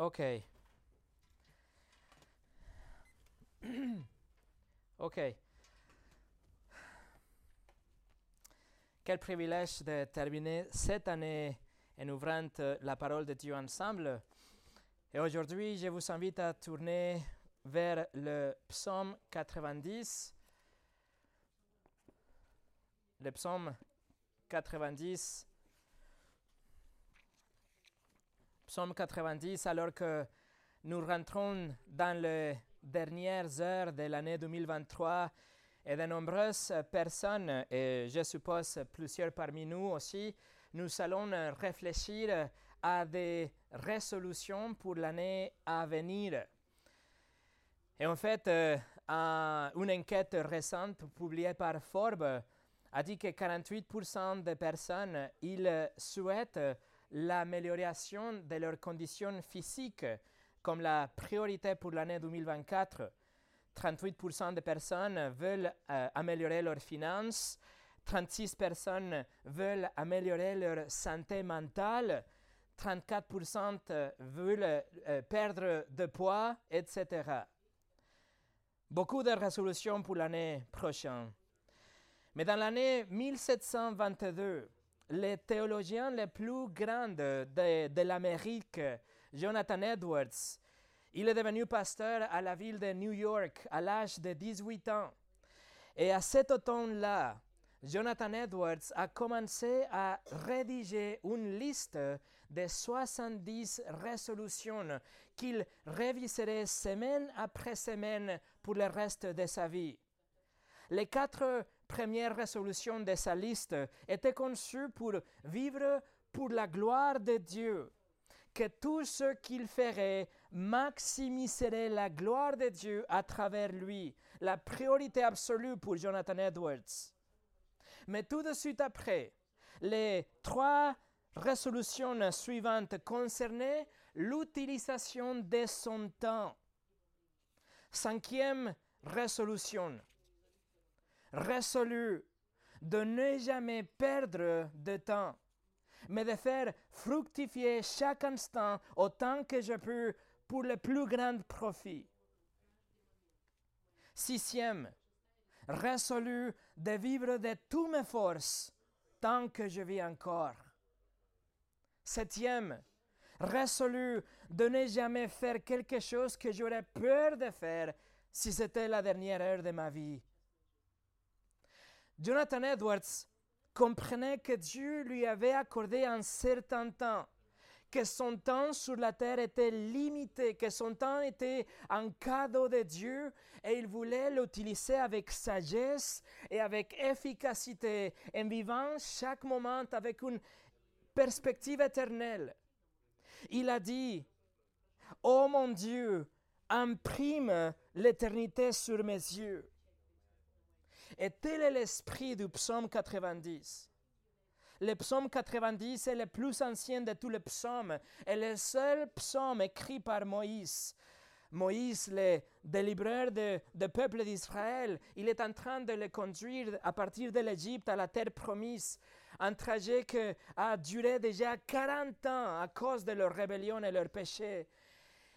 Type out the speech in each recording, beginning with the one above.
Ok. ok. Quel privilège de terminer cette année en ouvrant euh, la parole de Dieu ensemble. Et aujourd'hui, je vous invite à tourner vers le psaume 90. Le psaume 90. Psaume 90, alors que nous rentrons dans les dernières heures de l'année 2023 et de nombreuses personnes, et je suppose plusieurs parmi nous aussi, nous allons réfléchir à des résolutions pour l'année à venir. Et en fait, euh, une enquête récente publiée par Forbes a dit que 48% des personnes ils souhaitent l'amélioration de leurs conditions physiques comme la priorité pour l'année 2024. 38% des personnes veulent euh, améliorer leurs finances, 36 personnes veulent améliorer leur santé mentale, 34% euh, veulent euh, perdre de poids, etc. Beaucoup de résolutions pour l'année prochaine. Mais dans l'année 1722, les théologiens les plus grands de, de l'Amérique, Jonathan Edwards, il est devenu pasteur à la ville de New York à l'âge de 18 ans. Et à cet automne-là, Jonathan Edwards a commencé à rédiger une liste de 70 résolutions qu'il réviserait semaine après semaine pour le reste de sa vie. Les quatre premières résolutions de sa liste étaient conçues pour vivre pour la gloire de Dieu, que tout ce qu'il ferait maximiserait la gloire de Dieu à travers lui, la priorité absolue pour Jonathan Edwards. Mais tout de suite après, les trois résolutions suivantes concernaient l'utilisation de son temps. Cinquième résolution, résolu de ne jamais perdre de temps, mais de faire fructifier chaque instant autant que je peux pour le plus grand profit. Sixième, résolu de vivre de toutes mes forces tant que je vis encore. Septième, résolu de ne jamais faire quelque chose que j'aurais peur de faire si c'était la dernière heure de ma vie. Jonathan Edwards comprenait que Dieu lui avait accordé un certain temps que son temps sur la terre était limité, que son temps était un cadeau de Dieu et il voulait l'utiliser avec sagesse et avec efficacité en vivant chaque moment avec une perspective éternelle. Il a dit, Oh mon Dieu, imprime l'éternité sur mes yeux. Et tel est l'esprit du psaume 90. Le psaume 90 est le plus ancien de tous les psaumes et le seul psaume écrit par Moïse. Moïse, le délivreur de, de peuple d'Israël, il est en train de les conduire à partir de l'Égypte à la terre promise, un trajet qui a duré déjà 40 ans à cause de leur rébellion et leur péché.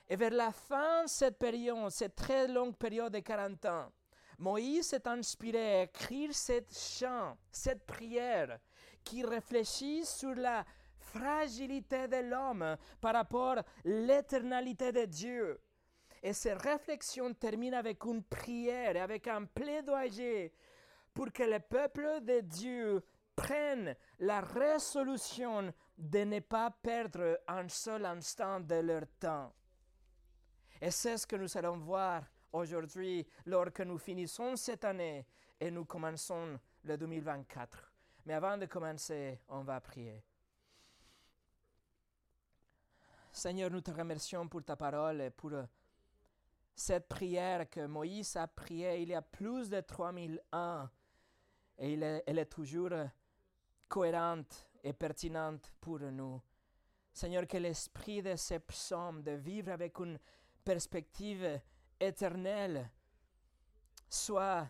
Et vers la fin de cette période, cette très longue période de 40 ans, Moïse s'est inspiré à écrire cette chant, cette prière, qui réfléchit sur la fragilité de l'homme par rapport à l'éternalité de Dieu. Et ces réflexions terminent avec une prière, avec un plaidoyer pour que le peuple de Dieu prenne la résolution de ne pas perdre un seul instant de leur temps. Et c'est ce que nous allons voir aujourd'hui lorsque nous finissons cette année et nous commençons le 2024. Mais avant de commencer, on va prier. Seigneur, nous te remercions pour ta parole et pour euh, cette prière que Moïse a priée il y a plus de 3000 ans. Et elle est toujours euh, cohérente et pertinente pour nous. Seigneur, que l'esprit de ces psaumes, de vivre avec une perspective éternelle, soit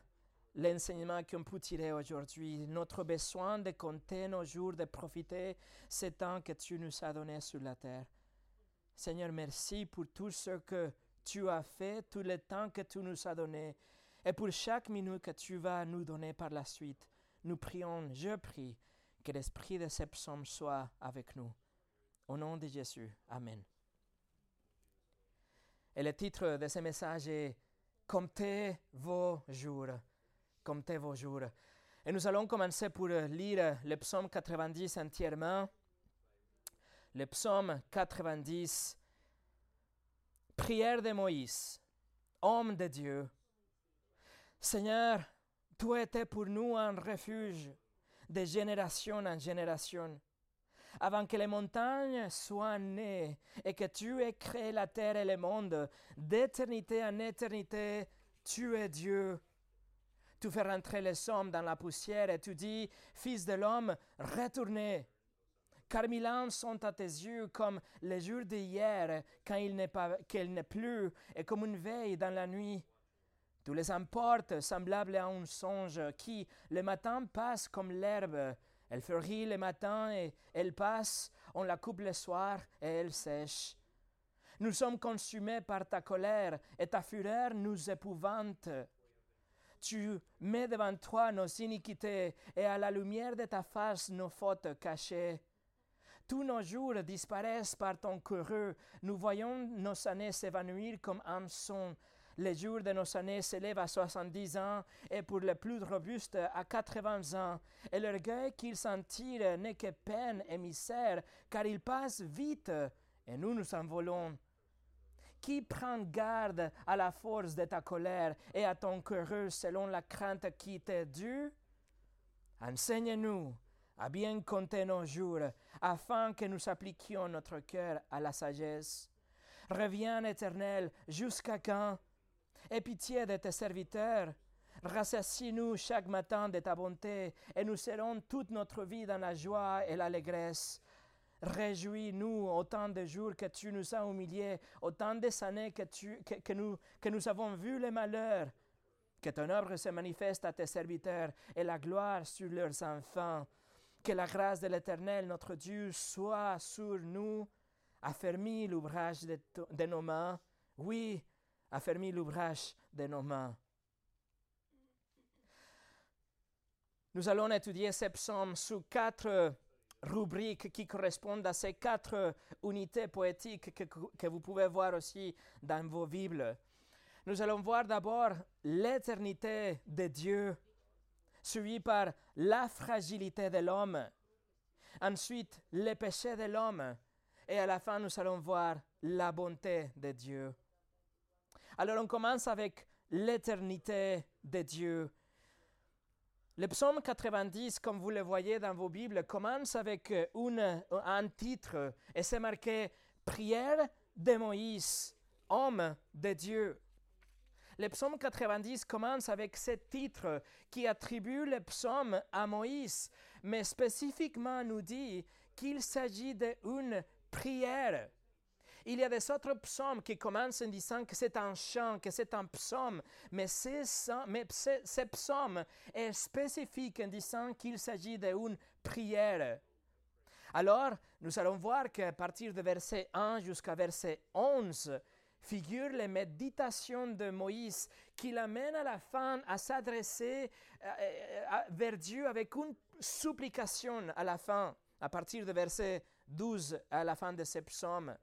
l'enseignement qu'on peut tirer aujourd'hui, notre besoin de compter nos jours, de profiter ce temps que tu nous as donné sur la terre. Seigneur, merci pour tout ce que tu as fait, tout le temps que tu nous as donné, et pour chaque minute que tu vas nous donner par la suite. Nous prions, je prie, que l'esprit de ces psaumes soit avec nous. Au nom de Jésus. Amen. Et le titre de ce message est Comptez vos jours. Comptez vos jours. Et nous allons commencer pour lire le psaume 90 entièrement. Le psaume 90, prière de Moïse, homme de Dieu. Seigneur, tu étais pour nous un refuge de génération en génération. Avant que les montagnes soient nées et que tu aies créé la terre et le monde, d'éternité en éternité, tu es Dieu. Tu fais rentrer les hommes dans la poussière et tu dis, Fils de l'homme, retournez. Car mille ans sont à tes yeux comme les jours d'hier, quand il n'est pas, qu'il n'est plus, et comme une veille dans la nuit. Tu les emportes semblables à un songe qui, le matin, passe comme l'herbe. Elle fleurit le matin et elle passe, on la coupe le soir et elle sèche. Nous sommes consumés par ta colère et ta fureur nous épouvante. Tu mets devant toi nos iniquités et à la lumière de ta face nos fautes cachées. Tous nos jours disparaissent par ton courroux. Nous voyons nos années s'évanouir comme un son. Les jours de nos années s'élèvent à 70 ans et pour les plus robustes à 80 ans. Et l'orgueil qu'ils s'en tirent n'est que peine et misère, car ils passent vite et nous nous envolons. Qui prend garde à la force de ta colère et à ton courroux selon la crainte qui t'est due? Enseigne-nous à bien compter nos jours, afin que nous appliquions notre cœur à la sagesse. Reviens, Éternel, jusqu'à quand? Aie pitié de tes serviteurs. Rassasie-nous chaque matin de ta bonté, et nous serons toute notre vie dans la joie et l'allégresse. Réjouis-nous autant de jours que tu nous as humiliés, autant des années que, nous, que nous avons vu les malheurs. Que ton œuvre se manifeste à tes serviteurs et la gloire sur leurs enfants. Que la grâce de l'Éternel, notre Dieu, soit sur nous. Affermis l'ouvrage de, nos mains. Oui, affermis l'ouvrage de nos mains. Nous allons étudier ces psaumes sous quatre rubriques qui correspondent à ces quatre unités poétiques que, que vous pouvez voir aussi dans vos Bibles. Nous allons voir d'abord l'éternité de Dieu, suivi par la fragilité de l'homme, ensuite le péché de l'homme, et à la fin nous allons voir la bonté de Dieu. Alors on commence avec l'éternité de Dieu. Le psaume 90, comme vous le voyez dans vos Bibles, commence avec une, un titre et c'est marqué Prière de Moïse, homme de Dieu. Le psaume 90 commence avec ce titre qui attribue le psaume à Moïse, mais spécifiquement nous dit qu'il s'agit d'une prière. Il y a des autres psaumes qui commencent en disant que c'est un chant, que c'est un psaume, mais, ce psaume est spécifique en disant qu'il s'agit d'une prière. Alors, nous allons voir qu'à partir de verset 1 jusqu'à verset 11, figurent les méditations de Moïse qui l'amènent à la fin à s'adresser vers Dieu avec une supplication à la fin, à partir de verset 12 à la fin de ce psaume.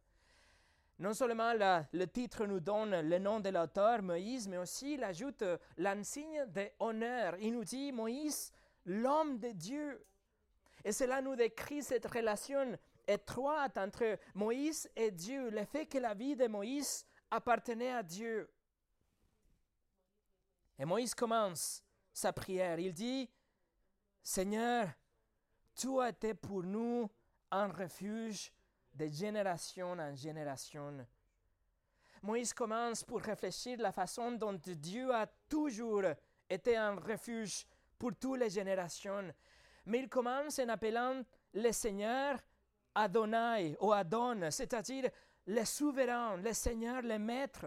Non seulement le titre nous donne le nom de l'auteur, Moïse, mais aussi il ajoute l'insigne d'honneur. Il nous dit Moïse, l'homme de Dieu. Et cela nous décrit cette relation étroite entre Moïse et Dieu, le fait que la vie de Moïse appartenait à Dieu. Et Moïse commence sa prière. Il dit, Seigneur, tu as été pour nous un refuge de génération en génération. Moïse commence pour réfléchir la façon dont Dieu a toujours été un refuge pour toutes les générations. Mais il commence en appelant le Seigneur Adonai ou Adon, c'est-à-dire le souverain, le Seigneur, le Maître.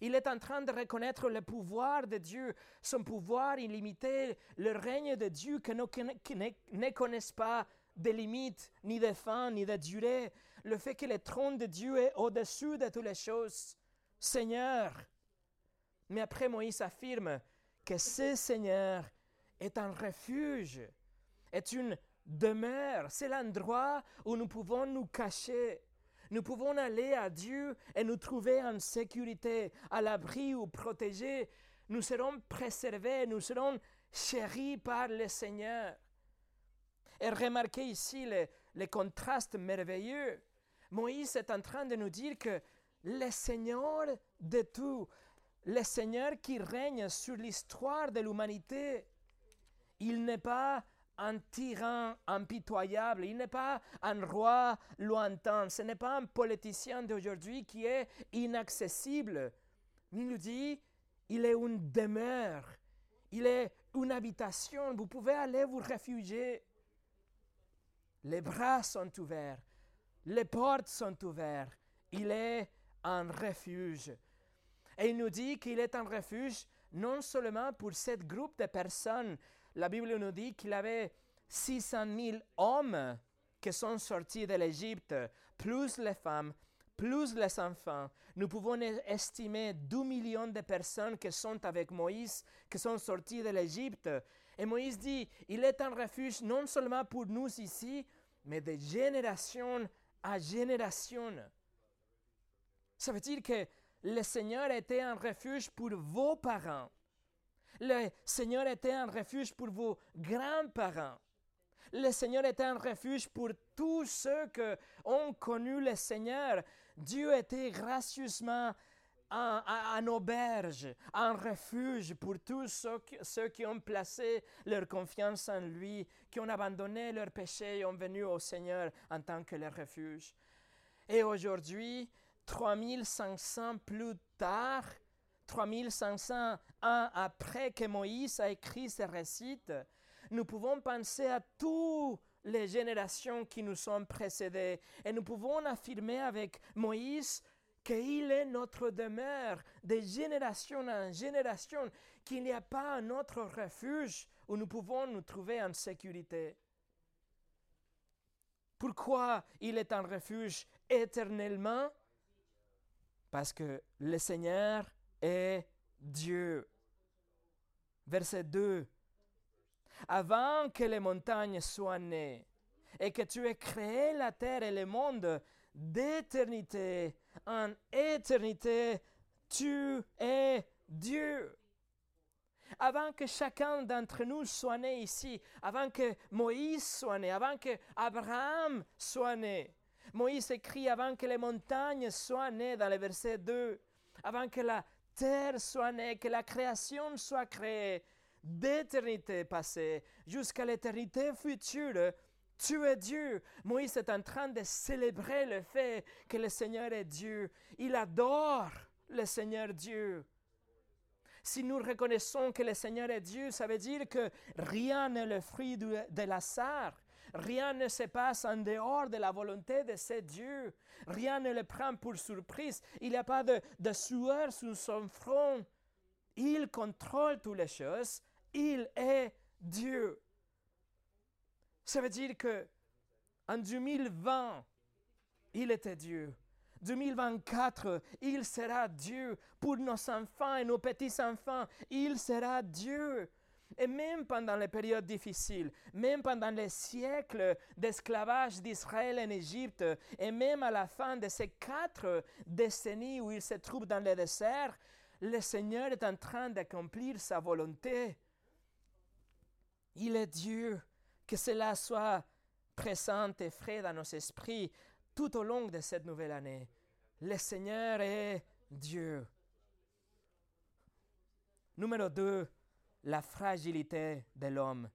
Il est en train de reconnaître le pouvoir de Dieu, son pouvoir illimité, le règne de Dieu que nous ne connaissons pas de limites, ni de fin, ni de durée. Le fait que le trône de Dieu est au-dessus de toutes les choses. Seigneur. Mais après, Moïse affirme que ce Seigneur est un refuge, est une demeure, c'est l'endroit où nous pouvons nous cacher. Nous pouvons aller à Dieu et nous trouver en sécurité, à l'abri ou protégés. Nous serons préservés, nous serons chéris par le Seigneur. Et remarquez ici le, le contraste merveilleux. Moïse est en train de nous dire que le Seigneur de tout, le Seigneur qui règne sur l'histoire de l'humanité, il n'est pas un tyran impitoyable, il n'est pas un roi lointain, ce n'est pas un politicien d'aujourd'hui qui est inaccessible. Il nous dit, il est une demeure, il est une habitation, vous pouvez aller vous réfugier. Les bras sont ouverts, les portes sont ouvertes, il est un refuge. Et il nous dit qu'il est un refuge non seulement pour ce groupe de personnes la Bible nous dit qu'il avait 600 000 hommes qui sont sortis de l'Égypte, plus les femmes, plus les enfants. Nous pouvons estimer 2 millions de personnes qui sont avec Moïse, qui sont sortis de l'Égypte. Et Moïse dit, il est un refuge non seulement pour nous ici, mais de génération à génération. Ça veut dire que le Seigneur était un refuge pour vos parents, le Seigneur était un refuge pour vos grands-parents. Le Seigneur était un refuge pour tous ceux qui ont connu le Seigneur. Dieu était gracieusement un, auberge, un refuge pour tous ceux qui, ont placé leur confiance en lui, qui ont abandonné leur péché et ont venu au Seigneur en tant que leur refuge. Et aujourd'hui, 3500 plus tard, 3500 ans après que Moïse a écrit ce récit, nous pouvons penser à toutes les générations qui nous sont précédées et nous pouvons affirmer avec Moïse qu'il est notre demeure de génération en génération, qu'il n'y a pas un autre refuge où nous pouvons nous trouver en sécurité. Pourquoi il est un refuge éternellement? Parce que le Seigneur est Dieu. Verset 2. Avant que les montagnes soient nées et que tu aies créé la terre et le monde d'éternité en éternité, tu es Dieu. Avant que chacun d'entre nous soit né ici, avant que Moïse soit né, avant que Abraham soit né, Moïse écrit avant que les montagnes soient nées dans le verset 2, avant que la terre soit née, que la création soit créée, d'éternité passée jusqu'à l'éternité future, tu es Dieu. Moïse est en train de célébrer le fait que le Seigneur est Dieu. Il adore le Seigneur Dieu. Si nous reconnaissons que le Seigneur est Dieu, ça veut dire que rien n'est le fruit de, l'hasard. Rien ne se passe en dehors de la volonté de ce Dieu. Rien ne le prend pour surprise. Il n'y a pas de, de sueur sur son front. Il contrôle toutes les choses. Il est Dieu. Ça veut dire que en 2020, il était Dieu. 2024, il sera Dieu. Pour nos enfants et nos petits-enfants, il sera Dieu. Et même pendant les périodes difficiles, même pendant les siècles d'esclavage d'Israël en Égypte, et même à la fin de ces quatre décennies où il se trouve dans le désert, le Seigneur est en train d'accomplir sa volonté. Il est Dieu. Que cela soit présent et frais dans nos esprits tout au long de cette nouvelle année. Le Seigneur est Dieu. Numéro 2, la fragilité de l'homme.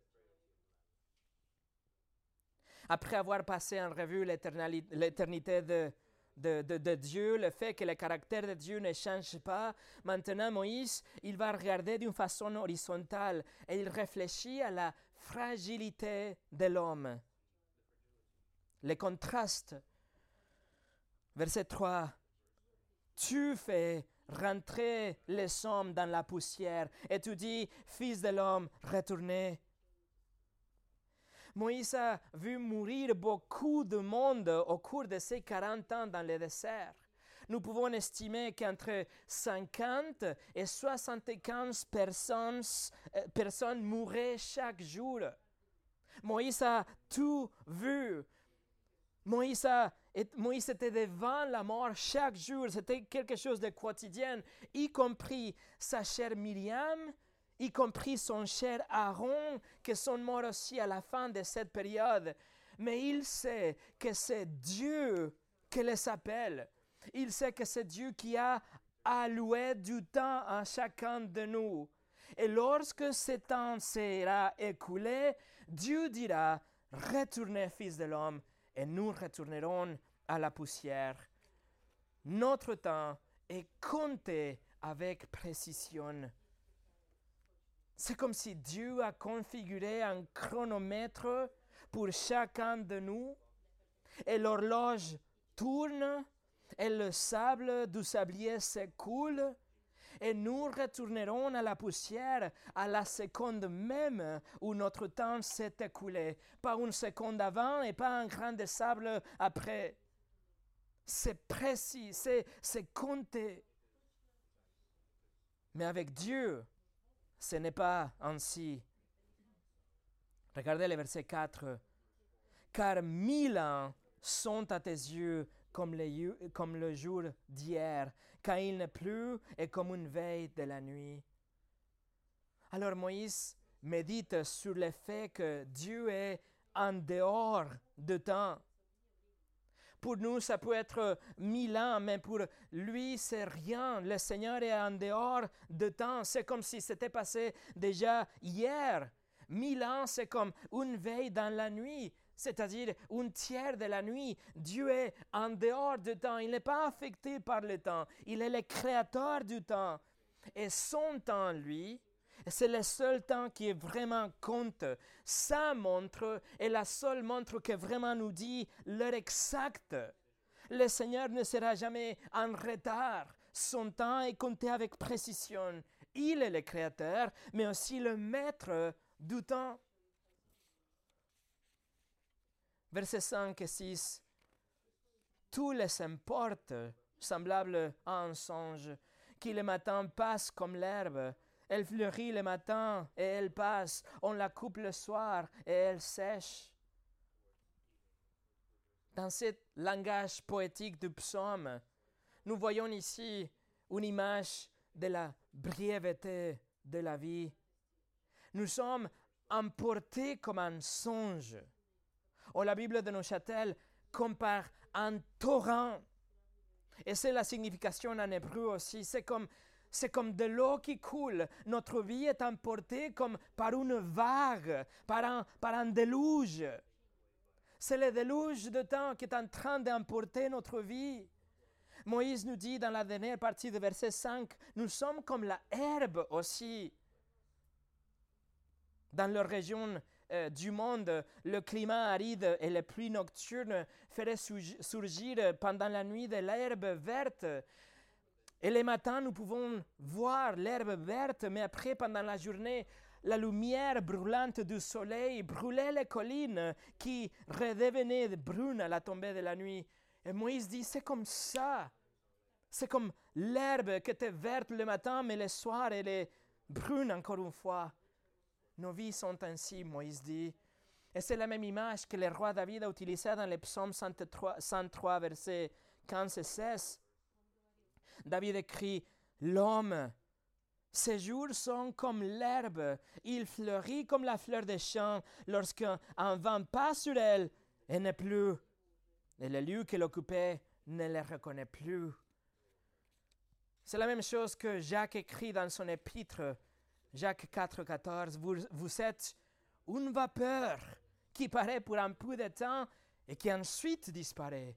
Après avoir passé en revue l'éternité de, Dieu, le fait que le caractère de Dieu ne change pas, maintenant Moïse, il va regarder d'une façon horizontale et il réfléchit à la fragilité de l'homme. Le contraste. Verset 3. Tu fais rentrer les hommes dans la poussière et tu dis, Fils de l'homme, retournez. Moïse a vu mourir beaucoup de monde au cours de ces 40 ans dans le désert. Nous pouvons estimer qu'entre 50 et 75 personnes, euh, personnes mouraient chaque jour. Moïse a tout vu. Moïse, a, Moïse était devant la mort chaque jour. C'était quelque chose de quotidien, y compris sa chère Myriam, y compris son cher Aaron, qui sont morts aussi à la fin de cette période. Mais il sait que c'est Dieu qui les appelle. Il sait que c'est Dieu qui a alloué du temps à chacun de nous. Et lorsque ce temps sera écoulé, Dieu dira, retournez, fils de l'homme, et nous retournerons à la poussière. Notre temps est compté avec précision. C'est comme si Dieu a configuré un chronomètre pour chacun de nous et l'horloge tourne et le sable du sablier s'écoule et nous retournerons à la poussière à la seconde même où notre temps s'est écoulé, pas une seconde avant et pas un grain de sable après. C'est précis, c'est, compté. Mais avec Dieu, ce n'est pas ainsi. Regardez le verset 4. Car mille ans sont à tes yeux comme, comme le jour d'hier, quand il ne pleut et comme une veille de la nuit. Alors Moïse médite sur le fait que Dieu est en dehors de temps. Pour nous, ça peut être mille ans, mais pour lui, c'est rien. Le Seigneur est en dehors de temps. C'est comme si c'était passé déjà hier. Mille ans, c'est comme une veille dans la nuit c'est-à-dire un tiers de la nuit. Dieu est en dehors du temps, il n'est pas affecté par le temps, il est le créateur du temps. Et son temps, lui, c'est le seul temps qui est vraiment compte. Sa montre est la seule montre qui vraiment nous dit l'heure exacte. Le Seigneur ne sera jamais en retard. Son temps est compté avec précision. Il est le créateur, mais aussi le maître du temps. Versets 5 et 6. Tout les importe, semblable à un songe, qui le matin passe comme l'herbe. Elle fleurit le matin et elle passe. On la coupe le soir et elle sèche. Dans ce langage poétique du psaume, nous voyons ici une image de la brièveté de la vie. Nous sommes emportés comme un songe ou la Bible de Neuchâtel compare un torrent. Et c'est la signification en hébreu aussi. C'est comme, c'est comme de l'eau qui coule. Notre vie est emportée comme par une vague, par un, par un déluge. C'est le déluge de temps qui est en train d'emporter notre vie. Moïse nous dit dans la dernière partie de verset 5, nous sommes comme la herbe aussi. Dans leur région euh, du monde, le climat aride et les pluies nocturnes feraient surgir pendant la nuit de l'herbe verte. Et les matins, nous pouvons voir l'herbe verte, mais après, pendant la journée, la lumière brûlante du soleil brûlait les collines qui redevenaient brunes à la tombée de la nuit. Et Moïse dit, c'est comme ça. C'est comme l'herbe qui était verte le matin, mais le soir, elle est brune encore une fois. Nos vies sont ainsi, Moïse dit. Et c'est la même image que le roi David a utilisée dans le psaume 103, 103 versets 15 et 16. David écrit, L'homme, ses jours sont comme l'herbe, il fleurit comme la fleur des champs lorsqu'un vent passe sur elle et n'est plus. Et le lieu qu'elle occupait ne le reconnaît plus. C'est la même chose que Jacques écrit dans son épître Jacques 4, 14, vous, vous êtes une vapeur qui paraît pour un peu de temps et qui ensuite disparaît.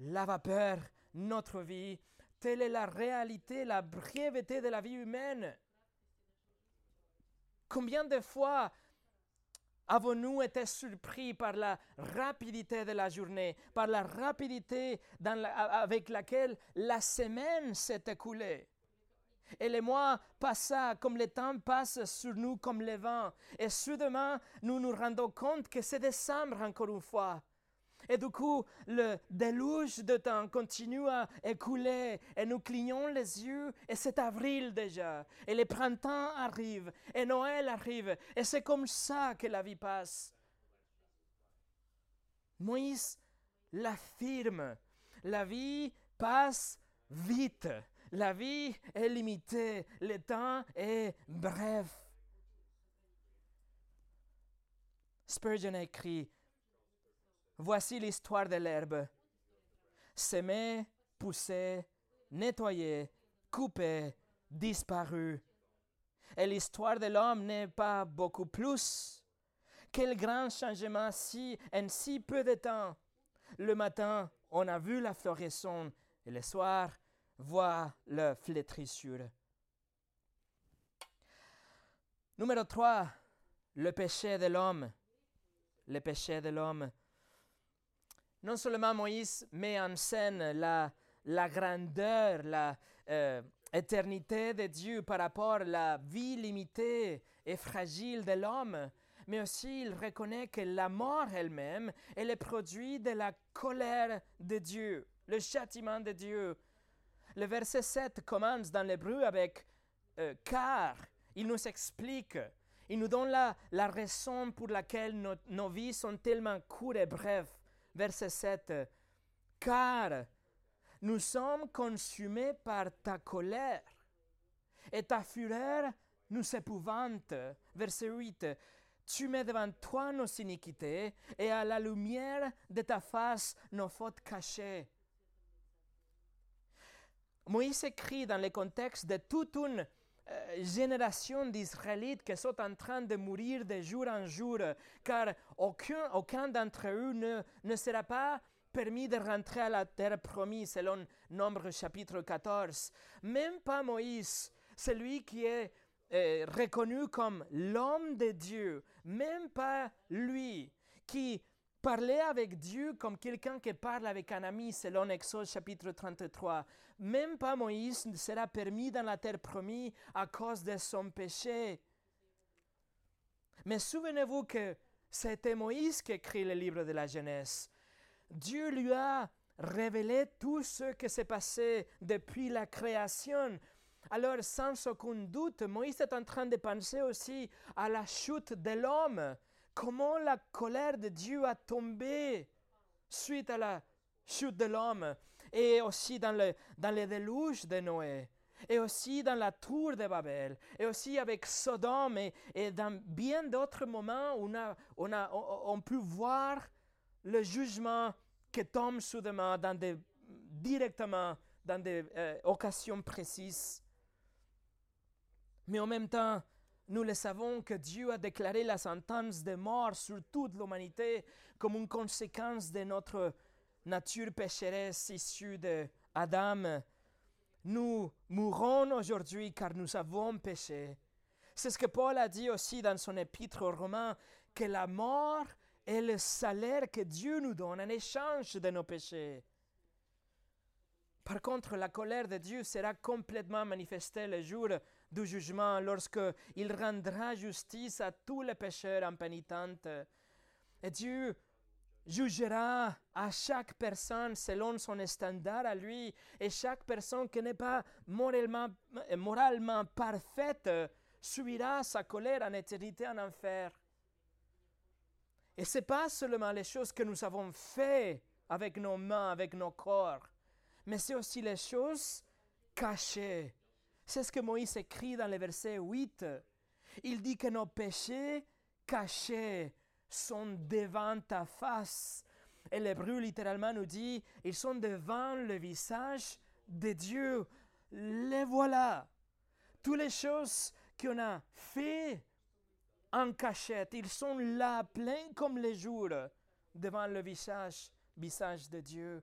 La vapeur, notre vie, telle est la réalité, la brièveté de la vie humaine. Combien de fois avons-nous été surpris par la rapidité de la journée, par la rapidité avec laquelle la semaine s'est écoulée? Et les mois passa comme le temps passe sur nous comme le vent. Et soudainement, nous nous rendons compte que c'est décembre encore une fois. Et du coup, le déluge de temps continue à écouler et nous clignons les yeux et c'est avril déjà. Et le printemps arrive et Noël arrive et c'est comme ça que la vie passe. Moïse l'affirme. La vie passe vite. La vie est limitée. Le temps est bref. Spurgeon écrit Voici l'histoire de l'herbe. S'aimer, pousser, nettoyer, couper, disparu. Et l'histoire de l'homme n'est pas beaucoup plus. Quel grand changement si en si peu de temps. Le matin, on a vu la floraison et le soir, voit la flétrissure. Numéro 3, le péché de l'homme. Le péché de l'homme non seulement Moïse met en scène la, la grandeur, la euh, éternité de Dieu par rapport à la vie limitée et fragile de l'homme, mais aussi il reconnaît que la mort elle-même est le produit de la colère de Dieu, le châtiment de Dieu. Le verset 7 commence dans l'hébreu avec euh, car. Il nous explique, il nous donne la, raison pour laquelle nos vies sont tellement courtes et brèves verset 7. Car nous sommes consumés par ta colère et ta fureur nous épouvante. Verset 8. Tu mets devant toi nos iniquités et à la lumière de ta face nos fautes cachées. Moïse écrit dans le contexte de toute une euh, génération d'Israélites qui sont en train de mourir de jour en jour, car aucun, aucun d'entre eux ne, ne sera pas permis de rentrer à la terre promise, selon Nombre chapitre 14. Même pas Moïse, celui qui est euh, reconnu comme l'homme de Dieu, même pas lui, qui parlait avec Dieu comme quelqu'un qui parle avec un ami, selon Exode chapitre 33. Même pas Moïse ne sera permis dans la terre promise à cause de son péché. Mais souvenez-vous que c'était Moïse qui écrit le livre de la Genèse. Dieu lui a révélé tout ce qui s'est passé depuis la création. Alors, sans aucun doute, Moïse est en train de penser aussi à la chute de l'homme. Comment la colère de Dieu a tombé suite à la chute de l'homme et aussi dans le, dans déluge de Noé, et aussi dans la tour de Babel, et aussi avec Sodome, et, dans bien d'autres moments on, a, on, a, on, peut voir le jugement qui tombe soudainement dans des, directement dans des euh, occasions précises. Mais en même temps, nous le savons que Dieu a déclaré la sentence de mort sur toute l'humanité comme une conséquence de notre nature pécheresse issue de Adam, nous mourons aujourd'hui car nous avons péché. C'est ce que Paul a dit aussi dans son épître aux Romains, que la mort est le salaire que Dieu nous donne en échange de nos péchés. Par contre, la colère de Dieu sera complètement manifestée le jour du jugement, lorsque il rendra justice à tous les pécheurs impénitents. Et Dieu jugera à chaque personne selon son standard à lui, et chaque personne qui n'est pas moralement, moralement parfaite subira sa colère en éternité en enfer. Et ce n'est pas seulement les choses que nous avons faites avec nos mains, avec nos corps, mais c'est aussi les choses cachées. C'est ce que Moïse écrit dans le verset 8. Il dit que nos péchés cachés sont devant ta face. Et l'hébreu littéralement nous dit, ils sont devant le visage de Dieu. Les voilà. Toutes les choses qu'on a fait en cachette, ils sont là, pleins comme les jours, devant le visage, visage de Dieu.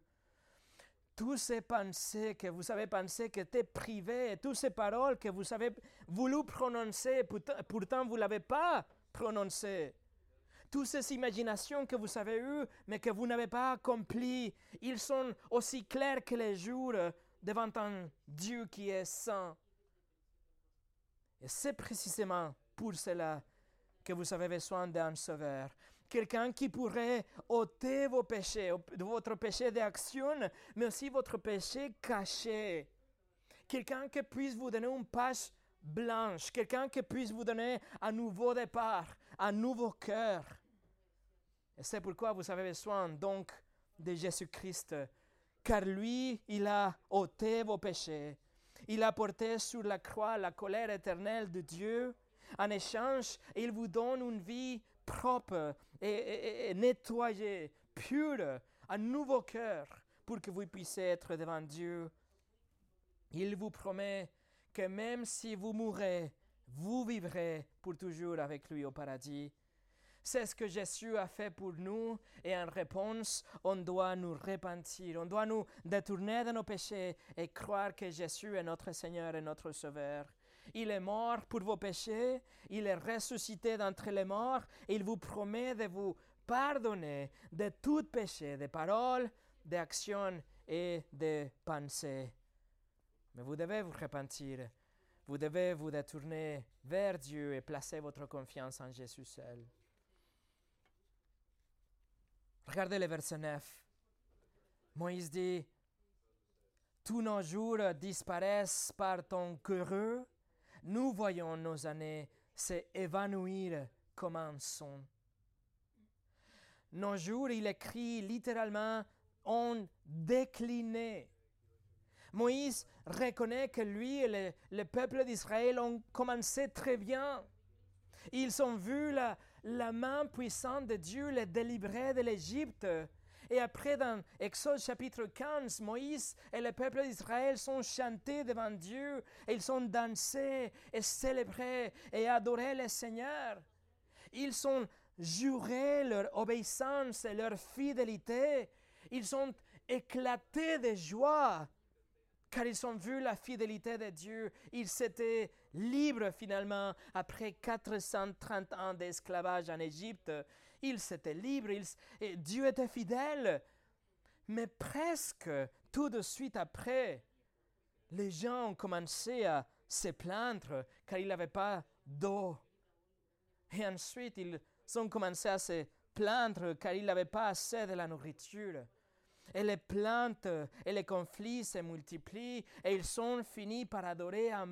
Tous ces pensées que vous avez pensé que étaient privées, toutes ces paroles que vous avez voulu prononcer, pourtant, pourtant vous ne l'avez pas prononcées toutes ces imaginations que vous avez eues, mais que vous n'avez pas accomplies, ils sont aussi clairs que les jours devant un Dieu qui est saint. Et c'est précisément pour cela que vous avez besoin d'un sauveur. Quelqu'un qui pourrait ôter vos péchés, votre péché d'action, mais aussi votre péché caché. Quelqu'un qui puisse vous donner une page blanche, quelqu'un qui puisse vous donner un nouveau départ, un nouveau cœur. C'est pourquoi vous avez besoin donc de Jésus-Christ, car lui, il a ôté vos péchés. Il a porté sur la croix la colère éternelle de Dieu. En échange, il vous donne une vie propre et, nettoyée, pure, un nouveau cœur pour que vous puissiez être devant Dieu. Il vous promet que même si vous mourrez, vous vivrez pour toujours avec lui au paradis. C'est ce que Jésus a fait pour nous et en réponse, on doit nous repentir, on doit nous détourner de nos péchés et croire que Jésus est notre Seigneur et notre Sauveur. Il est mort pour vos péchés, il est ressuscité d'entre les morts et il vous promet de vous pardonner de tout péché, de paroles, d'actions et de pensées. Mais vous devez vous repentir, vous devez vous détourner vers Dieu et placer votre confiance en Jésus seul. Regardez le verset 9. Moïse dit, Tous nos jours disparaissent par ton cœur nous voyons nos années s'évanouir comme un son. Nos jours, il écrit littéralement, ont décliné. Moïse reconnaît que lui et le, peuple d'Israël ont commencé très bien. Ils ont vu la, la main puissante de Dieu les délivrer de l'Égypte. Et après, dans Exode chapitre 15, Moïse et le peuple d'Israël sont chantés devant Dieu, et ils sont dansés et célébrés et adoré le Seigneur. Ils ont juré leur obéissance et leur fidélité. Ils sont éclatés de joie car ils ont vu la fidélité de Dieu. Ils s'étaient libres finalement après 430 ans d'esclavage en Égypte ils étaient libres, et Dieu était fidèle. Mais presque tout de suite après, les gens ont commencé à se plaindre car il n'avaient pas d'eau. Et ensuite, ils ont commencé à se plaindre car ils n'avaient pas assez de la nourriture. Et les plaintes et les conflits se multiplient et ils sont finis par adorer un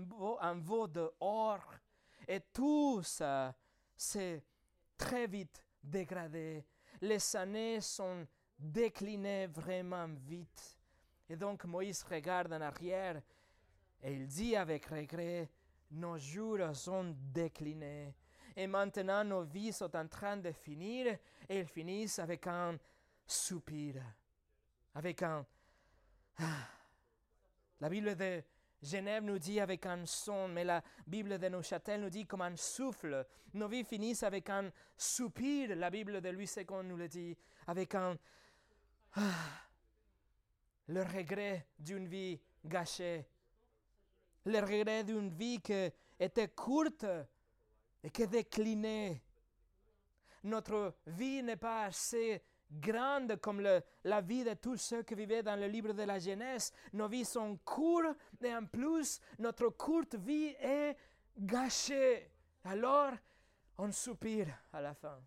veau, de or. Et tout ça, c'est très vite Les années sont déclinées vraiment vite. Et donc Moïse regarde en arrière et il dit avec regret, nos jours sont déclinés. Et maintenant nos vies sont en train de finir et ils finissent avec un soupir, avec un... Ah. La Bible de Genève nous dit avec un son, mais la Bible de Neuchâtel nous dit comme un souffle. Nos vies finissent avec un soupir. La Bible de Louis II nous le dit avec un ah, le regret d'une vie gâchée, le regret d'une vie qui était courte et qui déclinait. Notre vie n'est pas assez grande comme la vie de tous ceux qui vivaient dans le livre de la Genèse. Nos vies sont courtes et en plus, notre courte vie est gâchée. Alors, on soupire à la fin.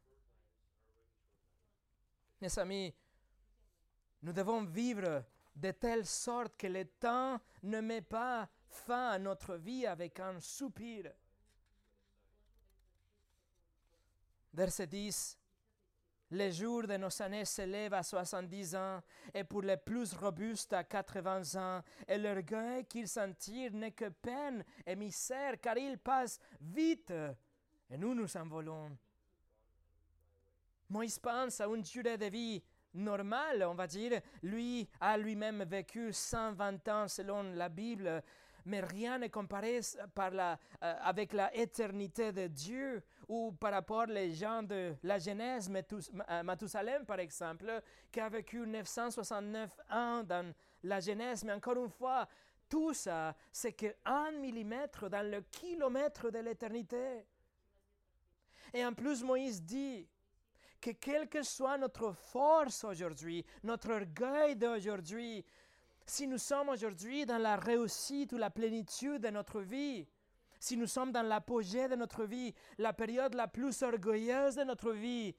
Mes amis, nous devons vivre de telle sorte que le temps ne met pas fin à notre vie avec un soupir. Verset 10. Les jours de nos années s'élèvent à 70 ans, et pour les plus robustes à 80 ans, et l'orgueil qu'ils s'en tirent n'est que peine et misère, car ils passent vite, et nous nous envolons. Moïse pense à une durée de vie normale, on va dire. Lui a lui-même vécu 120 ans selon la Bible, mais rien n'est comparé euh, avec la éternité de Dieu ou par rapport aux gens de la Genèse, euh, Mathusalem par exemple, qui a vécu 969 ans dans la Genèse, mais encore une fois, tout ça, c'est que un millimètre dans le kilomètre de l'éternité. Et en plus, Moïse dit que quelle que soit notre force aujourd'hui, notre orgueil d'aujourd'hui, si nous sommes aujourd'hui dans la réussite ou la plénitude de notre vie, si nous sommes dans l'apogée de notre vie, la période la plus orgueilleuse de notre vie,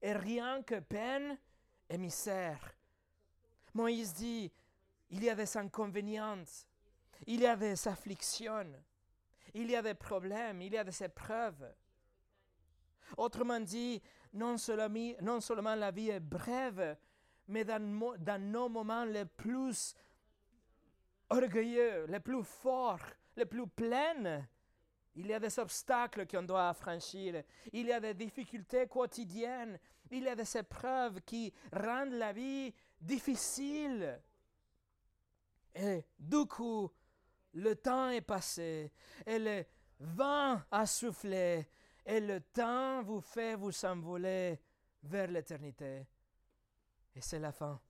est rien que peine et misère. Moïse dit, il y a des inconvénients, il y a des afflictions, il y a des problèmes, il y a des épreuves. Autrement dit, non seulement, la vie est brève, mais dans nos moments les plus orgueilleux, les plus forts, les plus pleins, il y a des obstacles qu'on doit franchir. Il y a des difficultés quotidiennes. Il y a des épreuves qui rendent la vie difficile. Et du coup, le temps est passé et le vent a soufflé et le temps vous fait vous envoler vers l'éternité. Et c'est la fin.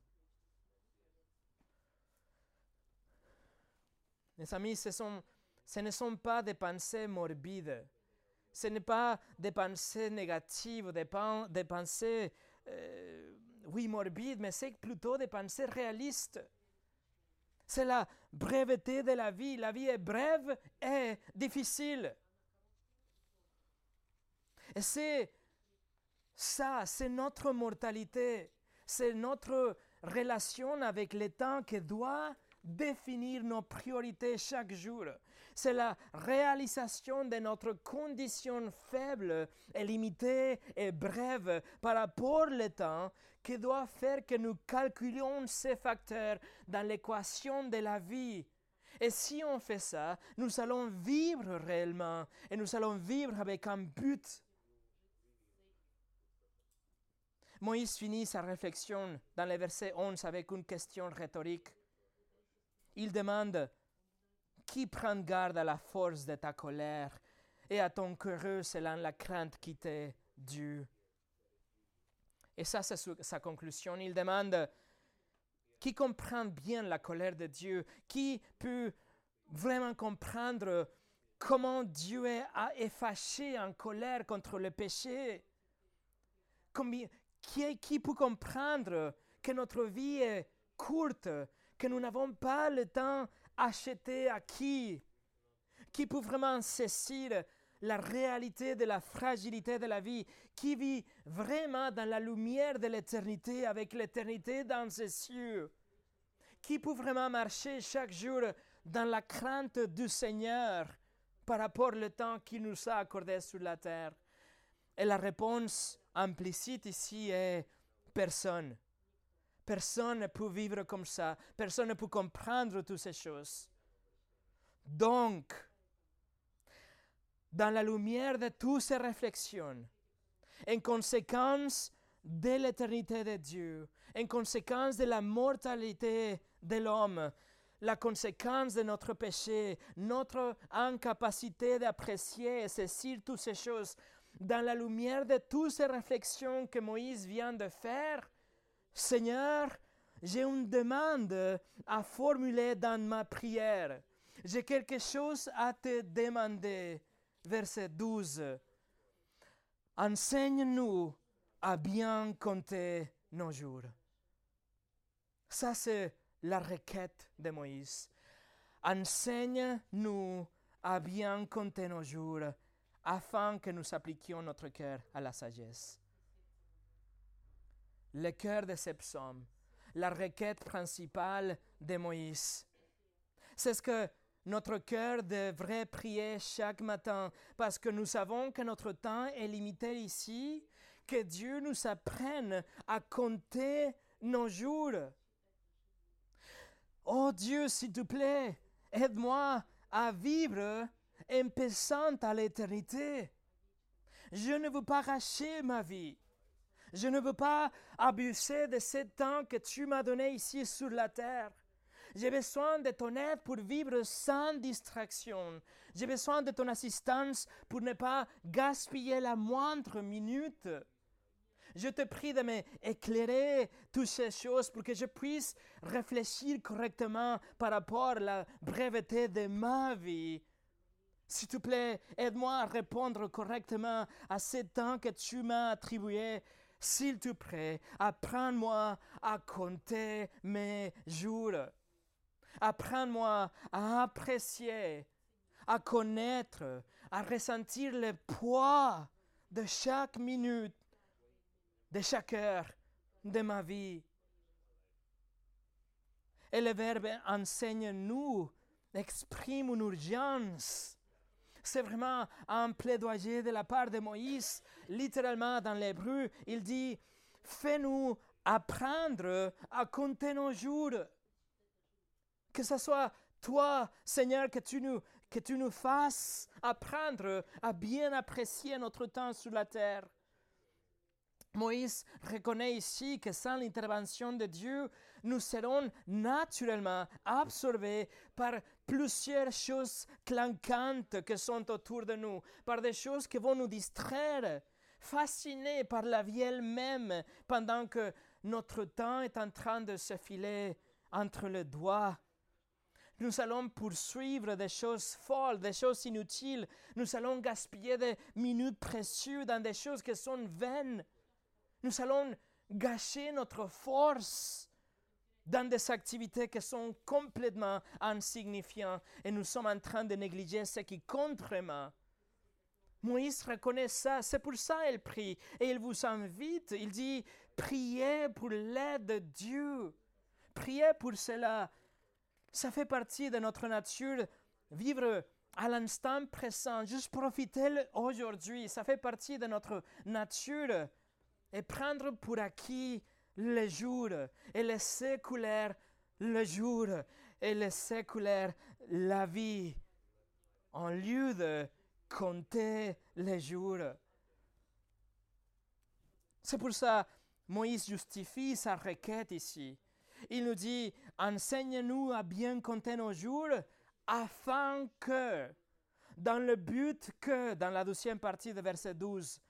Mes amis, ce, ne sont pas des pensées morbides. Ce n'est pas des pensées négatives, des, des pensées, euh, oui, morbides, mais c'est plutôt des pensées réalistes. C'est la breveté de la vie. La vie est brève et difficile. Et c'est ça, c'est notre mortalité, c'est notre relation avec le temps qui doit définir nos priorités chaque jour. C'est la réalisation de notre condition faible et limitée et brève par rapport au temps qui doit faire que nous calculions ces facteurs dans l'équation de la vie. Et si on fait ça, nous allons vivre réellement et nous allons vivre avec un but. Moïse finit sa réflexion dans le verset 11 avec une question rhétorique. Il demande Qui prend garde à la force de ta colère et à ton cœur selon la crainte qui t'est due? Et ça, c'est sa conclusion. Il demande Qui comprend bien la colère de Dieu? Qui peut vraiment comprendre comment Dieu est, fâché en colère contre le péché? Qui, peut comprendre que notre vie est courte, que nous n'avons pas le temps acheté à qui Qui peut vraiment saisir la réalité de la fragilité de la vie, qui vit vraiment dans la lumière de l'éternité, avec l'éternité dans ses cieux, qui peut vraiment marcher chaque jour dans la crainte du Seigneur par rapport au temps qu'il nous a accordé sur la terre. Et la réponse implicite ici est personne. Personne ne peut vivre comme ça. Personne ne peut comprendre toutes ces choses. Donc, dans la lumière de toutes ces réflexions, en conséquence de l'éternité de Dieu, en conséquence de la mortalité de l'homme, la conséquence de notre péché, notre incapacité d'apprécier et saisir toutes ces choses, dans la lumière de toutes ces réflexions que Moïse vient de faire, Seigneur, j'ai une demande à formuler dans ma prière. J'ai quelque chose à te demander. Verset 12. Enseigne-nous à bien compter nos jours. Ça, c'est la requête de Moïse. Enseigne-nous à bien compter nos jours afin que nous appliquions notre cœur à la sagesse. Le cœur de ces psaumes, la requête principale de Moïse, c'est ce que notre cœur devrait prier chaque matin parce que nous savons que notre temps est limité ici, que Dieu nous apprenne à compter nos jours. Oh Dieu, s'il te plaît, aide-moi à vivre impensant à l'éternité. Je ne veux pas racher ma vie. Je ne veux pas abuser de ce temps que tu m'as donné ici sur la terre. J'ai besoin de ton aide pour vivre sans distraction. J'ai besoin de ton assistance pour ne pas gaspiller la moindre minute. Je te prie de m'éclairer toutes ces choses pour que je puisse réfléchir correctement par rapport à la breveté de ma vie s'il te plaît, aide-moi à répondre correctement à ce temps que tu m'as attribué. S'il te plaît, apprends-moi à compter mes jours. Apprends-moi à apprécier, à connaître, à ressentir le poids de chaque minute, de chaque heure de ma vie. Et le verbe enseigne-nous exprime une urgence. C'est vraiment un plaidoyer de la part de Moïse. Littéralement, dans l'hébreu, il dit Fais-nous apprendre à compter nos jours. Que ce soit toi, Seigneur, que tu nous, que tu nous fasses apprendre à bien apprécier notre temps sur la terre. Moïse reconnaît ici que sans l'intervention de Dieu, nous serons naturellement absorbés par plusieurs choses clanquantes qui sont autour de nous, par des choses qui vont nous distraire, fascinés par la vie elle-même, pendant que notre temps est en train de se filer entre les doigts. Nous allons poursuivre des choses folles, des choses inutiles. Nous allons gaspiller des minutes précieuses dans des choses qui sont vaines. Nous allons gâcher notre force dans des activités qui sont complètement insignifiantes et nous sommes en train de négliger ce qui compte vraiment. Moïse reconnaît ça, c'est pour ça qu'il prie. Et il vous invite, il dit, priez pour l'aide de Dieu, priez pour cela. Ça fait partie de notre nature, vivre à l'instant présent, juste profiter aujourd'hui, ça fait partie de notre nature. Et prendre pour acquis le jour et laisser couler le jour et laisser couler la vie en lieu de compter les jours. C'est pour ça Moïse justifie sa requête ici. Il nous dit, enseigne-nous à bien compter nos jours afin que, dans le but que, dans la deuxième partie de verset 12,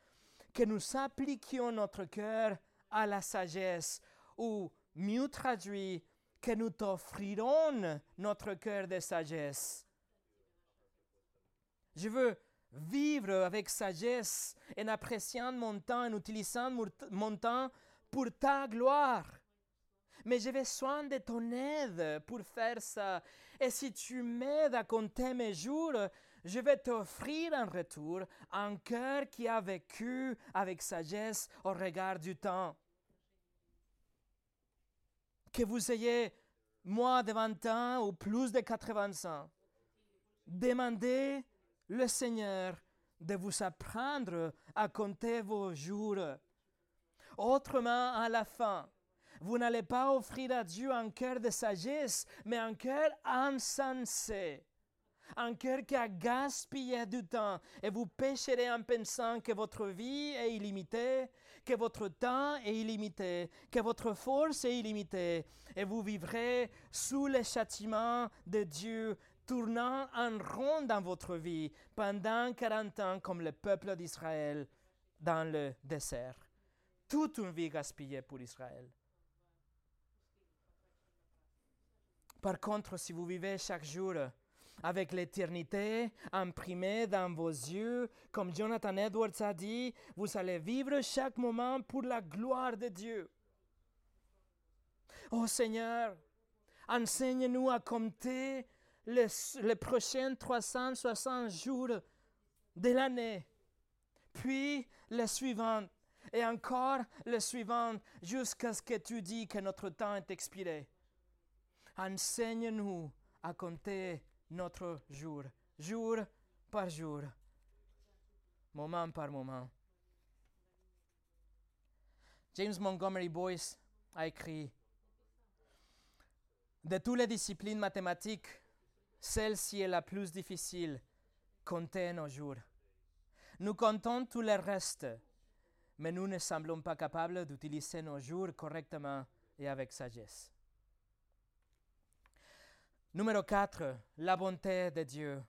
que nous appliquions notre cœur à la sagesse, ou mieux traduit, que nous t'offrirons notre cœur de sagesse. Je veux vivre avec sagesse en appréciant mon temps, en utilisant mon temps pour ta gloire. Mais j'ai besoin de ton aide pour faire ça. Et si tu m'aides à compter mes jours, je vais t'offrir en retour un cœur qui a vécu avec sagesse au regard du temps. Que vous ayez moins de 20 ans ou plus de 80 ans, demandez le Seigneur de vous apprendre à compter vos jours. Autrement, à la fin, vous n'allez pas offrir à Dieu un cœur de sagesse, mais un cœur insensé un cœur qui a gaspillé du temps, et vous pécherez en pensant que votre vie est illimitée, que votre temps est illimité, que votre force est illimitée, et vous vivrez sous le châtiment de Dieu, tournant en rond dans votre vie pendant 40 ans comme le peuple d'Israël dans le désert. Toute une vie gaspillée pour Israël. Par contre, si vous vivez chaque jour avec l'éternité imprimée dans vos yeux. Comme Jonathan Edwards a dit, vous allez vivre chaque moment pour la gloire de Dieu. Oh Seigneur, enseigne-nous à compter les, les prochains 360 jours de l'année, puis les suivants, et encore les suivants, jusqu'à ce que tu dis que notre temps est expiré. Enseigne-nous à compter notre jour, jour par jour, moment par moment. James Montgomery Boyce a écrit De toutes les disciplines mathématiques, celle-ci est la plus difficile, compter nos jours. Nous comptons tout le reste, mais nous ne semblons pas capables d'utiliser nos jours correctement et avec sagesse. Numéro 4, la bonté de Dieu.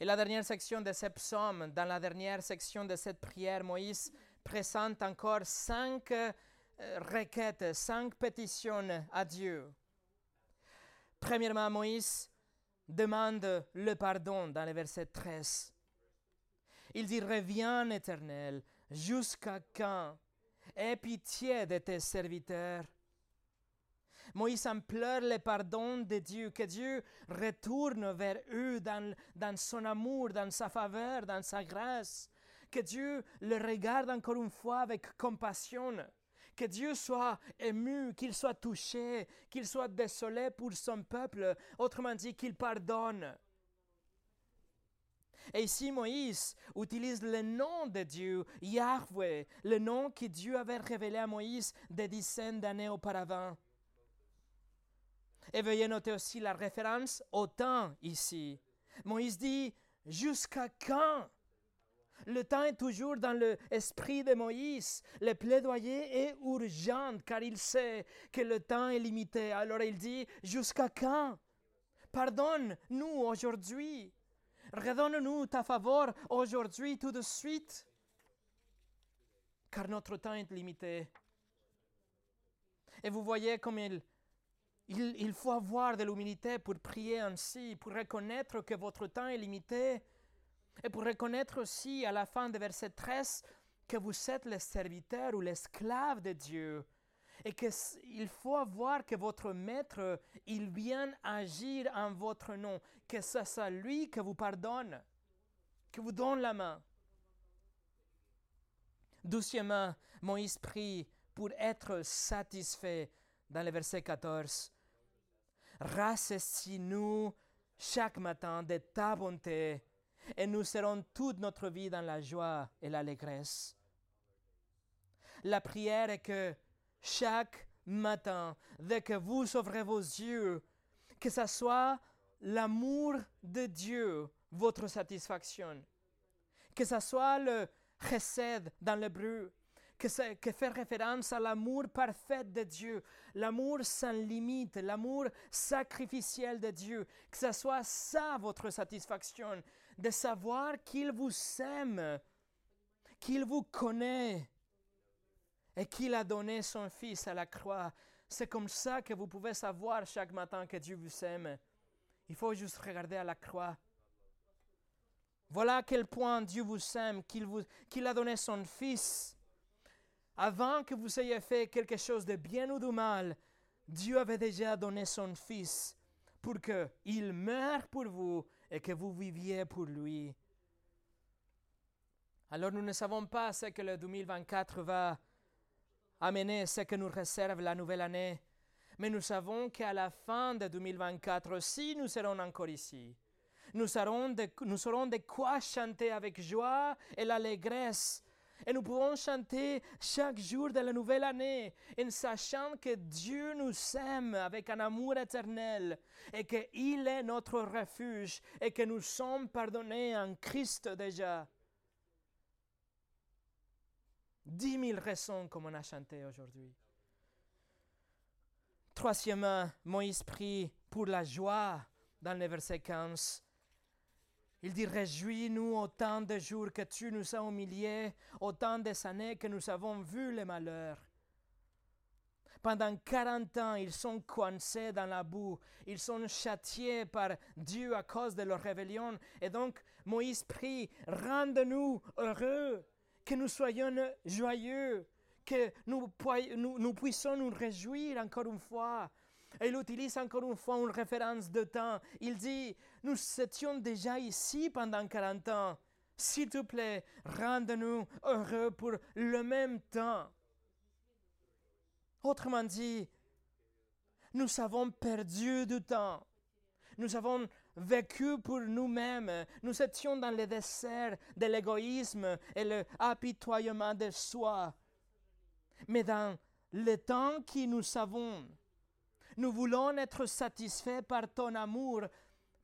Et la dernière section de ce psaume, dans la dernière section de cette prière, Moïse présente encore cinq euh, requêtes, cinq pétitions à Dieu. Premièrement, Moïse demande le pardon dans le verset 13. Il dit, reviens éternel, jusqu'à quand? Aie pitié de tes serviteurs Moïse implore le pardon de Dieu, que Dieu retourne vers eux dans, dans son amour, dans sa faveur, dans sa grâce, que Dieu le regarde encore une fois avec compassion, que Dieu soit ému, qu'il soit touché, qu'il soit désolé pour son peuple, autrement dit qu'il pardonne. Et ici, Moïse utilise le nom de Dieu, Yahweh, le nom que Dieu avait révélé à Moïse des dizaines d'années auparavant. Et veuillez noter aussi la référence au temps ici. Moïse dit, jusqu'à quand? Le temps est toujours dans l'esprit de Moïse. Le plaidoyer est urgent car il sait que le temps est limité. Alors il dit, jusqu'à quand? Pardonne-nous aujourd'hui. Redonne-nous ta faveur aujourd'hui tout de suite. Car notre temps est limité. Et vous voyez comme il il, faut avoir de l'humilité pour prier ainsi, pour reconnaître que votre temps est limité, et pour reconnaître aussi à la fin de verset 13 que vous êtes le serviteur ou l'esclave de Dieu, et qu'il faut avoir que votre maître, il vient agir en votre nom, que ce soit lui qui vous pardonne, qui vous donne la main. Doucement, Moïse prie pour être satisfait dans le verset 14 Rassasie-nous chaque matin de ta bonté, et nous serons toute notre vie dans la joie et l'allégresse. La prière est que chaque matin, dès que vous ouvrez vos yeux, que ce soit l'amour de Dieu, votre satisfaction, que ce soit le chesed dans l'hébreu, que, fait référence à l'amour parfait de Dieu, l'amour sans limite, l'amour sacrificiel de Dieu, que ce soit ça votre satisfaction, de savoir qu'il vous aime, qu'il vous connaît et qu'il a donné son Fils à la croix. C'est comme ça que vous pouvez savoir chaque matin que Dieu vous aime. Il faut juste regarder à la croix. Voilà à quel point Dieu vous aime, qu'il a donné son Fils avant que vous ayez fait quelque chose de bien ou de mal, Dieu avait déjà donné son Fils pour qu'il meure pour vous et que vous viviez pour lui. Alors nous ne savons pas ce que le 2024 va amener, ce que nous réserve la nouvelle année, mais nous savons qu'à la fin de 2024 aussi, nous serons encore ici. Nous, serons de, aurons de quoi chanter avec joie et l'allégresse et nous pouvons chanter chaque jour de la nouvelle année en sachant que Dieu nous aime avec un amour éternel et qu'il est notre refuge et que nous sommes pardonnés en Christ déjà. Dix mille raisons comme on a chanté aujourd'hui. Troisièmement, Moïse prie pour la joie dans le verset 15. Il dit, réjouis-nous autant de jours que tu nous as humiliés, autant des années que nous avons vu les malheurs. Pendant quarante ans, ils sont coincés dans la boue, ils sont châtiés par Dieu à cause de leur rébellion. Et donc, Moïse prie, rende-nous heureux, que nous soyons joyeux, que nous, puissions nous réjouir encore une fois il utilise encore une fois une référence de temps. Il dit, nous étions déjà ici pendant 40 ans. S'il te plaît, rende-nous heureux pour le même temps. Autrement dit, nous avons perdu du temps. Nous avons vécu pour nous-mêmes. Nous étions dans le désert de l'égoïsme et le apitoyement de soi. Mais dans le temps que nous avons, nous voulons être satisfaits par ton amour,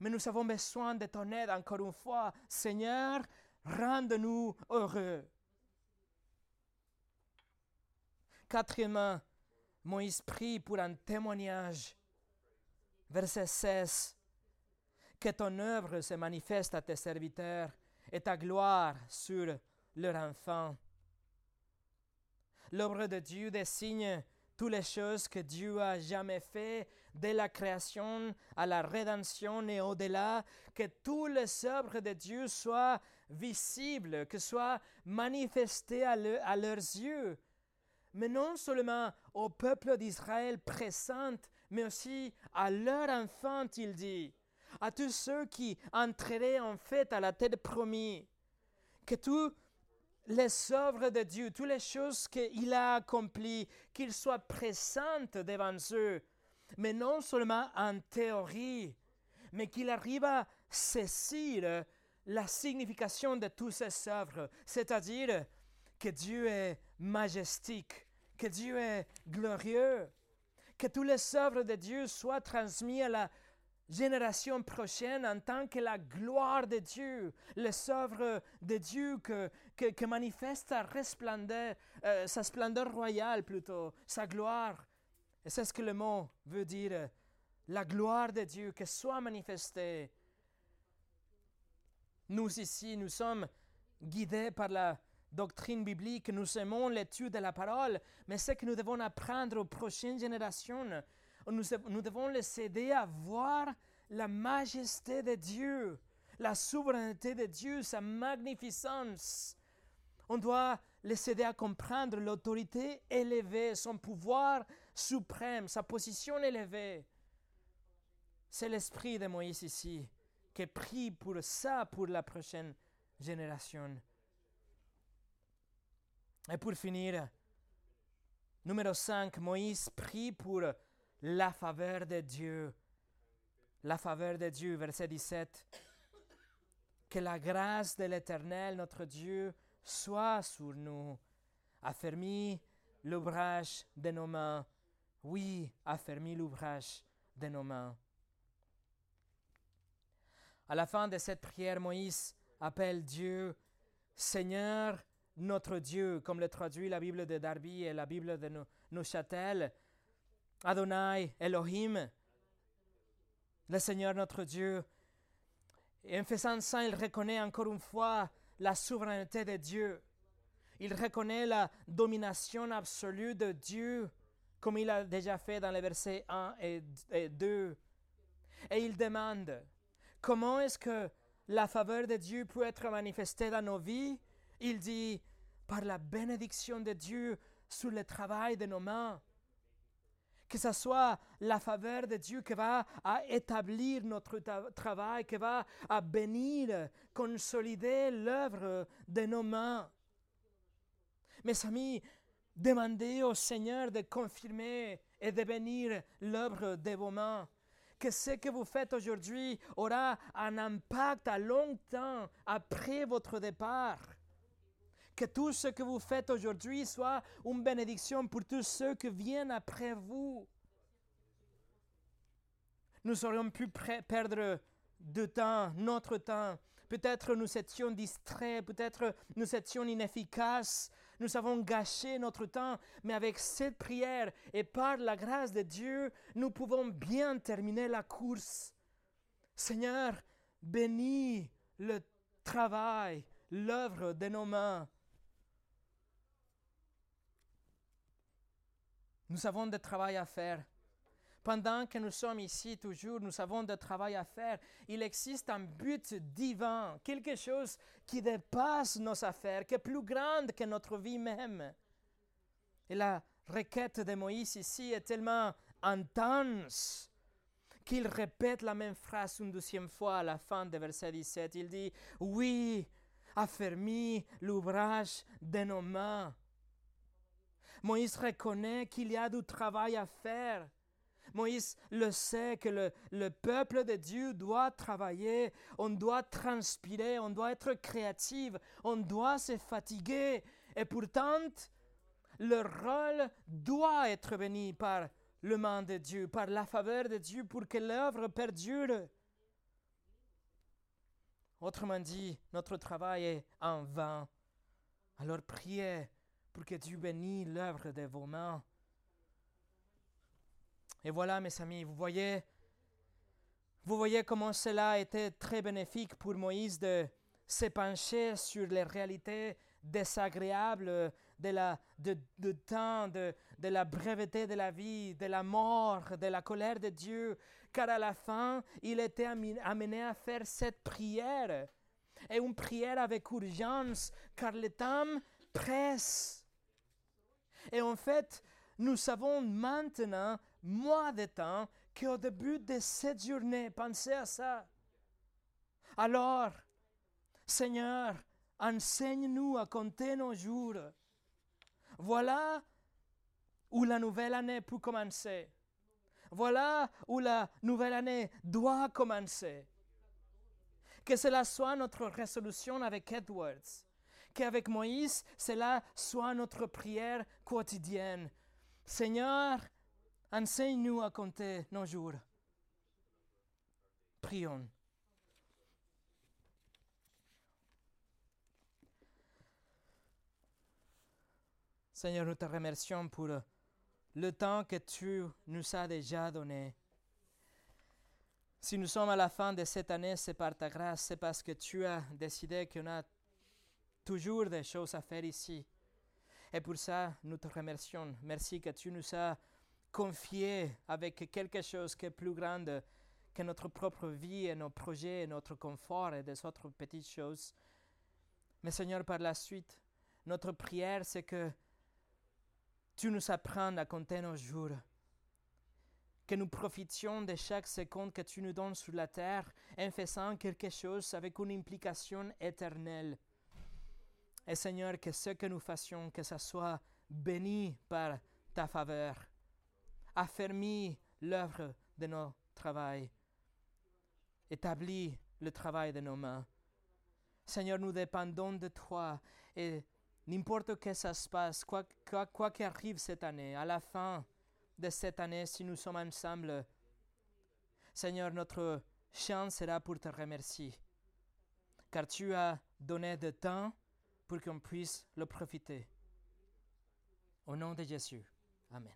mais nous avons besoin de ton aide encore une fois. Seigneur, rende-nous heureux. Quatrièmement, Moïse prie pour un témoignage. Verset 16. Que ton œuvre se manifeste à tes serviteurs et ta gloire sur leur enfant. L'œuvre de Dieu désigne toutes les choses que Dieu a jamais fait, de la création à la rédemption et au-delà, que tous les œuvres de Dieu soient visibles, que soient manifestées à, leurs yeux. mais non seulement au peuple d'Israël présent, mais aussi à leurs enfants, il dit, à tous ceux qui entreraient en fait à la tête promise, que tous les œuvres de Dieu, toutes les choses qu'il a accomplies, qu'ils soient présentes devant eux, mais non seulement en théorie, mais qu'il arrive à saisir la signification de toutes ces œuvres, c'est-à-dire que Dieu est majestique, que Dieu est glorieux, que toutes les œuvres de Dieu soient transmises à la génération prochaine en tant que la gloire de Dieu, les œuvres de Dieu que, que, manifeste sa splendeur, euh, sa splendeur royale plutôt, sa gloire. Et c'est ce que le mot veut dire, la gloire de Dieu, que soit manifestée. Nous ici, nous sommes guidés par la doctrine biblique, nous aimons l'étude de la parole, mais ce que nous devons apprendre aux prochaines générations, nous, devons les aider à voir la majesté de Dieu, la souveraineté de Dieu, sa magnificence. On doit les aider à comprendre l'autorité élevée, son pouvoir suprême, sa position élevée. C'est l'esprit de Moïse ici qui prie pour ça, pour la prochaine génération. Et pour finir, numéro 5, Moïse prie pour la faveur de Dieu. La faveur de Dieu, verset 17. Que la grâce de l'Éternel, notre Dieu, soit sur nous. Affermis l'ouvrage de nos mains. Oui, affermis l'ouvrage de nos mains. À la fin de cette prière, Moïse appelle Dieu Seigneur, notre Dieu, comme le traduit la Bible de Darby et la Bible de Neuchâtel, Adonai, Elohim, le Seigneur notre Dieu. En faisant ça, il reconnaît encore une fois la souveraineté de Dieu. Il reconnaît la domination absolue de Dieu, comme il a déjà fait dans les versets 1 et 2. Et il demande, comment est-ce que la faveur de Dieu peut être manifestée dans nos vies? Il dit, par la bénédiction de Dieu sur le travail de nos mains. Que ce soit la faveur de Dieu qui va établir notre travail, qui va à bénir, consolider l'œuvre de nos mains. Mes amis, demandez au Seigneur de confirmer et de bénir l'œuvre de vos mains que ce que vous faites aujourd'hui aura un impact à long temps après votre départ. Que tout ce que vous faites aujourd'hui soit une bénédiction pour tous ceux qui viennent après vous. Nous aurions pu perdre de temps, notre temps. Peut-être nous étions distraits, peut-être nous étions inefficaces, nous avons gâché notre temps, mais avec cette prière et par la grâce de Dieu, nous pouvons bien terminer la course. Seigneur, bénis le travail, l'œuvre de nos mains. Nous avons du travail à faire. Pendant que nous sommes ici toujours, nous avons du travail à faire. Il existe un but divin, quelque chose qui dépasse nos affaires, qui est plus grande que notre vie même. Et la requête de Moïse ici est tellement intense qu'il répète la même phrase une deuxième fois à la fin de verset 17. Il dit, oui, affermis l'ouvrage de nos mains. Moïse reconnaît qu'il y a du travail à faire. Moïse le sait que le, le, peuple de Dieu doit travailler, on doit transpirer, on doit être créatif, on doit se fatiguer. Et pourtant, le rôle doit être béni par le main de Dieu, par la faveur de Dieu pour que l'œuvre perdure. Autrement dit, notre travail est en vain. Alors priez pour que Dieu bénisse l'œuvre de vos mains. Et voilà, mes amis, vous voyez, vous voyez comment cela a été très bénéfique pour Moïse de se pencher sur les réalités désagréables de la, de, de temps, de, de la breveté de la vie, de la mort, de la colère de Dieu, car à la fin, il était amené à faire cette prière. Et une prière avec urgence, car le temps presse. Et en fait, nous savons maintenant, moins de temps, qu'au début de cette journée, pensez à ça. Alors, Seigneur, enseigne-nous à compter nos jours. Voilà où la nouvelle année peut commencer. Voilà où la nouvelle année doit commencer. Que cela soit notre résolution avec Edwards. Qu'avec Moïse, cela soit notre prière quotidienne. Seigneur, enseigne-nous à compter nos jours. Prions. Seigneur, nous te remercions pour le temps que tu nous as déjà donné. Si nous sommes à la fin de cette année, c'est par ta grâce, c'est parce que tu as décidé qu'on a toujours des choses à faire ici. Et pour ça, nous te remercions. Merci que tu nous as confié avec quelque chose qui est plus grand que notre propre vie et nos projets et notre confort et des autres petites choses. Mais Seigneur, par la suite, notre prière, c'est que tu nous apprennes à compter nos jours, que nous profitions de chaque seconde que tu nous donnes sur la terre en faisant quelque chose avec une implication éternelle. Et Seigneur, que ce que nous fassions, que ce soit béni par ta faveur, affermis l'œuvre de nos travail, établis le travail de nos mains. Seigneur, nous dépendons de toi et N'importe que ça se passe, quoi quoi, quoi qu'arrive cette année, à la fin de cette année, si nous sommes ensemble, Seigneur, notre chance sera pour te remercier, car tu as donné de temps pour qu'on puisse le profiter. Au nom de Jésus. Amen.